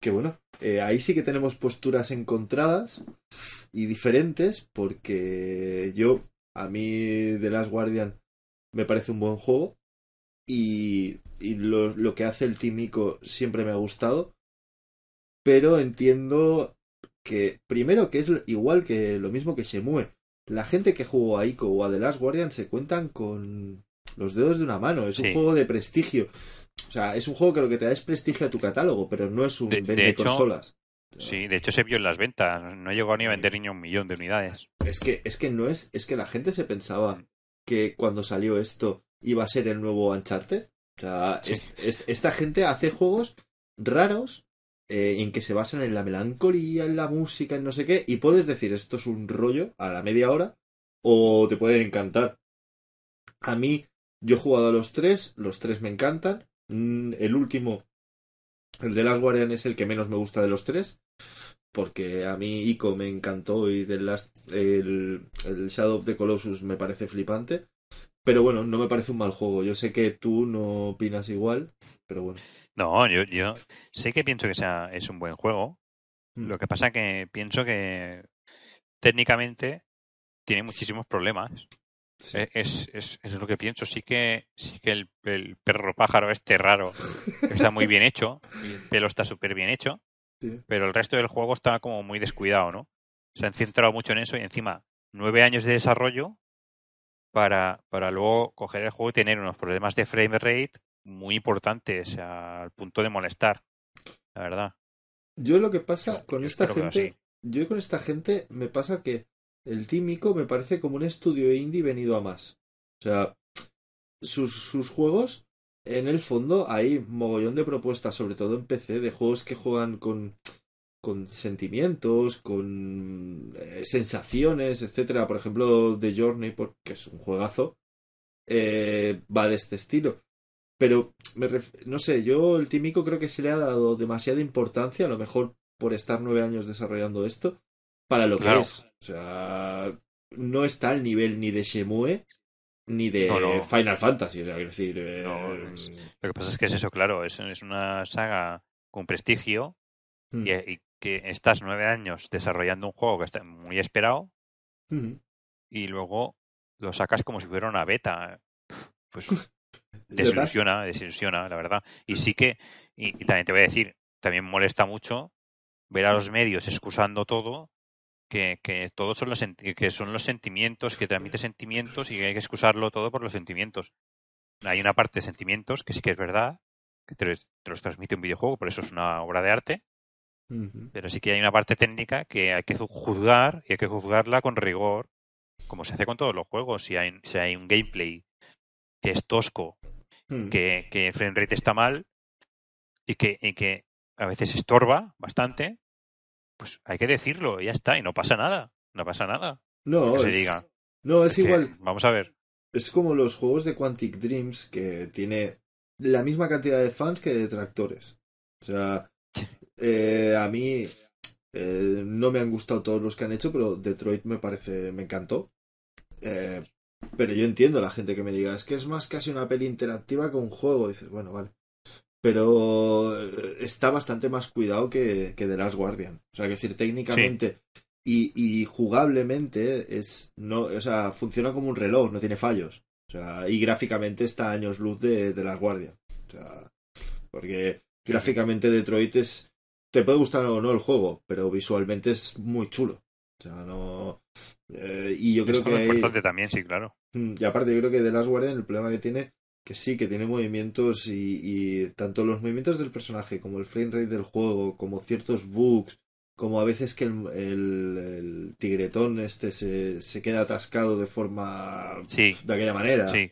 que bueno, eh, ahí sí que tenemos posturas encontradas y diferentes. Porque yo, a mí, The Last Guardian me parece un buen juego. Y, y lo, lo que hace el Team Ico siempre me ha gustado. Pero entiendo que, primero, que es igual que lo mismo que Shemue. La gente que jugó a Ico o a The Last Guardian se cuentan con los dedos de una mano. Es un juego de prestigio. O sea, es un juego que lo que te da es prestigio a tu catálogo, pero no es un De- de vende hecho, consolas. Sí, de hecho se vio en las ventas. No llegó ni a vender ni un millón de unidades. Es que, es que no es, es que la gente se pensaba que cuando salió esto iba a ser el nuevo Uncharted. O sea, Sí. es- es- esta gente hace juegos raros eh, en que se basan en la melancolía, en la música, en no sé qué, y puedes decir esto es un rollo a la media hora, o te pueden encantar. A mí, yo he jugado a los tres, los tres me encantan. Mm, El último, el de Last Guardian, es el que menos me gusta de los tres. Porque a mí Ico me encantó y The Last, el, el Shadow of the Colossus me parece flipante. Pero bueno, no me parece un mal juego. Yo sé que tú no opinas igual, pero bueno. No, yo, yo sé que pienso que sea, es un buen juego. Mm. Lo que pasa que pienso que técnicamente tiene muchísimos problemas. Sí. Eh, Es, es, es lo que pienso. Sí que, sí que el, el perro pájaro este raro está muy bien hecho. y el pelo está súper bien hecho. Sí. Pero el resto del juego está como muy descuidado, ¿no? Se han centrado mucho en eso y encima nueve años de desarrollo para, para luego coger el juego y tener unos problemas de frame rate muy importantes, al punto de molestar, la verdad. Yo lo que pasa con Yo esta gente, yo con esta gente me pasa que el Team Ico me parece como un estudio indie venido a más. O sea, sus, juegos, en el fondo hay mogollón de propuestas, sobre todo en PC, de juegos que juegan con, con sentimientos, con eh, sensaciones, etcétera. Por ejemplo, The Journey, por- que es un juegazo, eh, va de este estilo. Pero, me no sé, yo el Tímico creo que se le ha dado demasiada importancia, a lo mejor por estar nueve años desarrollando esto, para lo Claro. que es. O sea, no está al nivel ni de Shemue ni de No, no. Final Fantasy. O sea, quiero decir, eh, No, es- Lo que pasa es que es eso, claro, es, es una saga con prestigio mm, y, y que estás nueve años desarrollando un juego que está muy esperado mm. y luego lo sacas como si fuera una beta. Pues desilusiona, desilusiona, la verdad. Y sí que, y, y también te voy a decir, también molesta mucho ver a los medios excusando todo, que, que todos son los que son los sentimientos, que transmite sentimientos y que hay que excusarlo todo por los sentimientos. Hay una parte de sentimientos que sí que es verdad, que te los, te los transmite un videojuego, por eso es una obra de arte, pero sí que hay una parte técnica que hay que ju- juzgar y hay que juzgarla con rigor, como se hace con todos los juegos. Si hay, si hay un gameplay que es tosco Mm. que, que el frame rate está mal y que, y que a veces estorba bastante, pues hay que decirlo y ya está, y no pasa nada, no pasa nada. No, que se es, diga. no, es Es que, igual. vamos a ver. Es como los juegos de Quantic Dreams que tiene la misma cantidad de fans que de detractores. O sea, eh, a mí eh, no me han gustado todos los que han hecho, pero Detroit me parece, me encantó. Eh, Pero yo entiendo a la gente que me diga, es que es más casi una peli interactiva que un juego. dices, bueno, vale. Pero eh, está bastante más cuidado que, que The Last Guardian. O sea, que decir, técnicamente y, y jugablemente es. no O sea, funciona como un reloj, no tiene fallos. O sea, y gráficamente está a años luz de, de Last Guardian. O sea, porque gráficamente Detroit es. Te puede gustar o no el juego, pero visualmente es muy chulo. O sea, no. eh, y yo creo Esto que. es hay- también, sí, claro. Mm, Y aparte, yo creo que The Last Guardian, el problema que tiene, que sí, que tiene movimientos y, y tanto los movimientos del personaje como el frame rate del juego, como ciertos bugs, como a veces que el, el- el tigretón este se, se queda atascado de forma. Sí, de aquella manera. sí.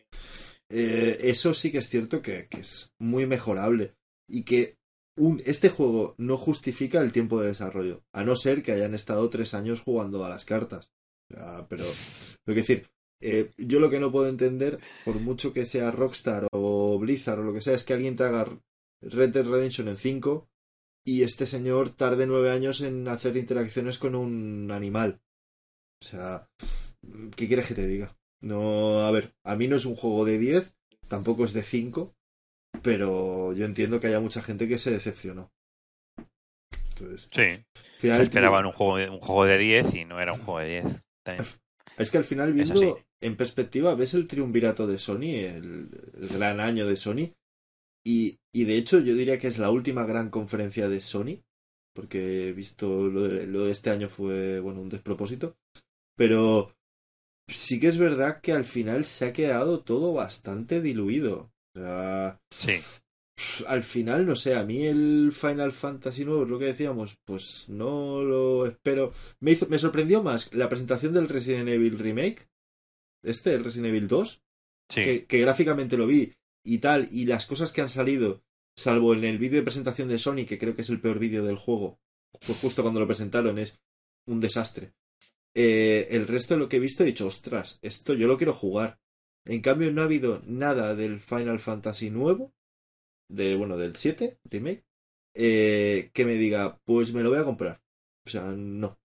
Eh, eso sí que es cierto que, que es muy mejorable y que un, este juego no justifica el tiempo de desarrollo, a no ser que hayan estado tres años jugando a las cartas. O sea, pero, lo que decir, eh, yo lo que no puedo entender, por mucho que sea Rockstar o Blizzard o lo que sea, es que alguien te haga Red Dead Redemption en 5 y este señor tarde nueve años en hacer interacciones con un animal. O sea, ¿qué quieres que te diga? No, a ver, a mí no es un juego de 10, tampoco es de 5, pero yo entiendo que haya mucha gente que se decepcionó. Entonces, Sí. final, esperaban un juego, de, un juego de 10 y no era un juego de 10. También. es que al final, viendo. En perspectiva, ves el triunvirato de Sony, el, el gran año de Sony, y, y de hecho yo diría que es la última gran conferencia de Sony, porque he visto lo de, lo de este año fue, bueno, un despropósito, pero sí que es verdad que al final se ha quedado todo bastante diluido. O sea, Sí, al final, no sé, a mí el Final Fantasy nuevo, es lo que decíamos, pues no lo espero. Me, hizo- me sorprendió más la presentación del Resident Evil Remake, este, el Resident Evil 2, sí. que, que gráficamente lo vi y tal, y las cosas que han salido, salvo en el vídeo de presentación de Sony, que creo que es el peor vídeo del juego, pues justo cuando lo presentaron es un desastre. Eh, el resto de lo que he visto he dicho, ostras, esto yo lo quiero jugar. En cambio, no ha habido nada del Final Fantasy nuevo, de, bueno, del 7 remake, eh, que me diga, pues me lo voy a comprar. O sea, no.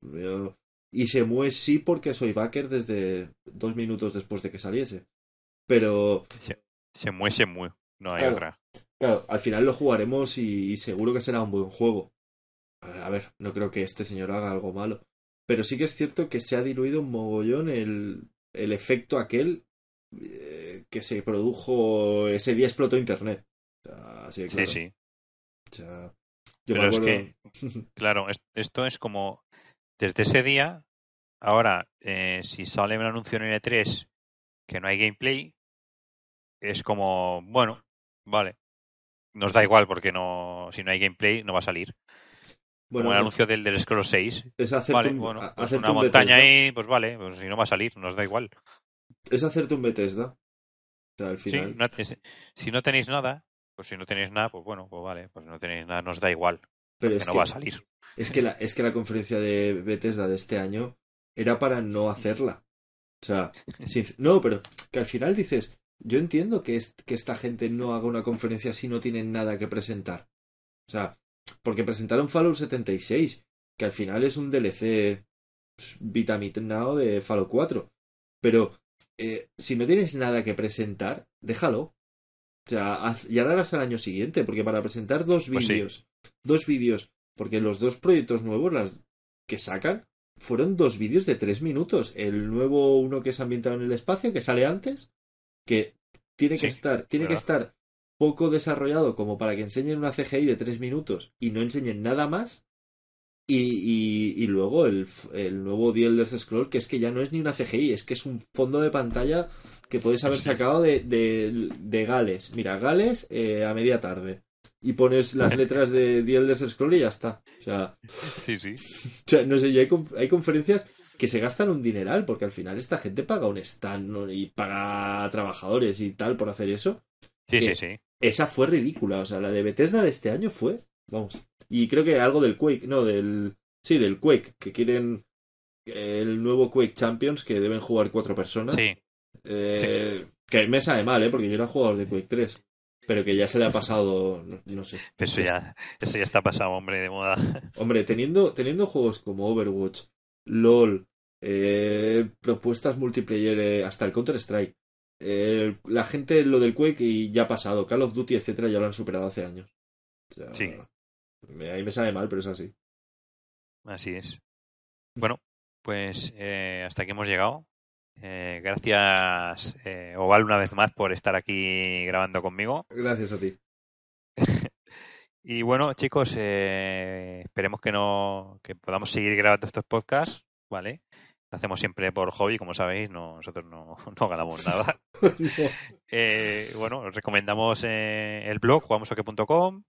Yo- Y se mueve sí porque soy backer desde dos minutos después de que saliese. Pero, Se mueve, se mueve. No hay Claro. otra. claro, al final lo jugaremos y, y seguro que será un buen juego. A ver, no creo que este señor haga algo malo. Pero sí que es cierto que se ha diluido un mogollón el, el efecto aquel eh, que se produjo ese día explotó internet. O sea, así de Sí, claro. sí. O sea, yo Pero me es que, claro, es- esto es como desde ese día, ahora, eh, si sale un anuncio en E3 que no hay gameplay, es como, bueno, vale. Nos da igual porque no, si no hay gameplay no va a salir. Bueno, como el anuncio del, del Scroll 6. es hacerte Vale, un, bueno, pues una un montaña Bethesda. ahí, pues vale, pues si no va a salir, nos da igual. Es hacerte un Bethesda. O sea, al Sí, final. no- es- si no tenéis nada, pues si no tenéis nada, pues bueno, pues vale, pues no tenéis nada, nos da igual, pero que no va a salir. Es que la, es que la conferencia de Bethesda de este año era para no hacerla. O sea, sin- no, pero que al final dices, yo entiendo que, es, que esta gente no haga una conferencia si no tienen nada que presentar. O sea, porque presentaron Fallout 76, que al final es un DLC pues, vitaminado de Fallout 4. Pero eh, si no tienes nada que presentar, déjalo. O sea, haz, y ahora hasta el año siguiente, porque para presentar dos Pues sí. vídeos, dos vídeos, porque los dos proyectos nuevos las que sacan fueron dos vídeos de tres minutos. El nuevo uno que es ambientado en el espacio, que sale antes, que tiene que estar, tiene que estar poco desarrollado como para que enseñen una CGI de tres minutos y no enseñen nada más. Y, y, y luego el, el nuevo The Elder Scroll, que es que ya no es ni una CGI, es que es un fondo de pantalla que puedes haber sacado de, de, de Gales. Mira, Gales eh, a media tarde. Y pones las letras de The Elder Scroll y ya está. O sea, Sí, sí. o sea, no sé, y hay, hay conferencias que se gastan un dineral, porque al final esta gente paga un stand y paga trabajadores y tal por hacer eso. Sí, sí, sí. Esa fue ridícula, o sea, la de Bethesda de este año fue, vamos. Y creo que algo del Quake, no, del... Sí, del Quake, que quieren el nuevo Quake Champions, que deben jugar cuatro personas. Sí, Eh, Que me sabe mal, ¿eh? Porque yo era jugador de Quake 3. Pero que ya se le ha pasado, no, no sé. pero eso ya, eso ya está pasado, hombre, de moda. Hombre, teniendo, teniendo juegos como Overwatch, LOL, eh, propuestas multiplayer, eh, hasta el Counter-Strike. Eh, la gente lo del Quake y ya ha pasado. Call of Duty, etcétera, ya lo han superado hace años. O sea, Sí. me- Ahí me sale mal, pero es así. Así es. Bueno, pues hasta aquí hemos llegado. Eh, gracias, eh, Oval, una vez más por estar aquí grabando conmigo. Gracias a ti. Y bueno, chicos, eh, esperemos que no que podamos seguir grabando estos podcasts, ¿vale? Lo hacemos siempre por hobby, como sabéis, no, nosotros no, no ganamos nada. No. Eh, bueno, os recomendamos eh, el blog jugamosoque.com,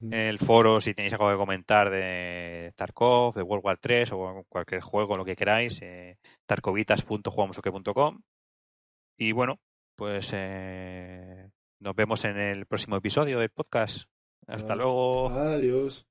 el foro si tenéis algo que comentar de Tarkov, de World War 3 o cualquier juego, lo que queráis, eh, tarkovitas.jugamosoque.com. Y bueno, pues eh, nos vemos en el próximo episodio del podcast. Hasta luego. Adiós.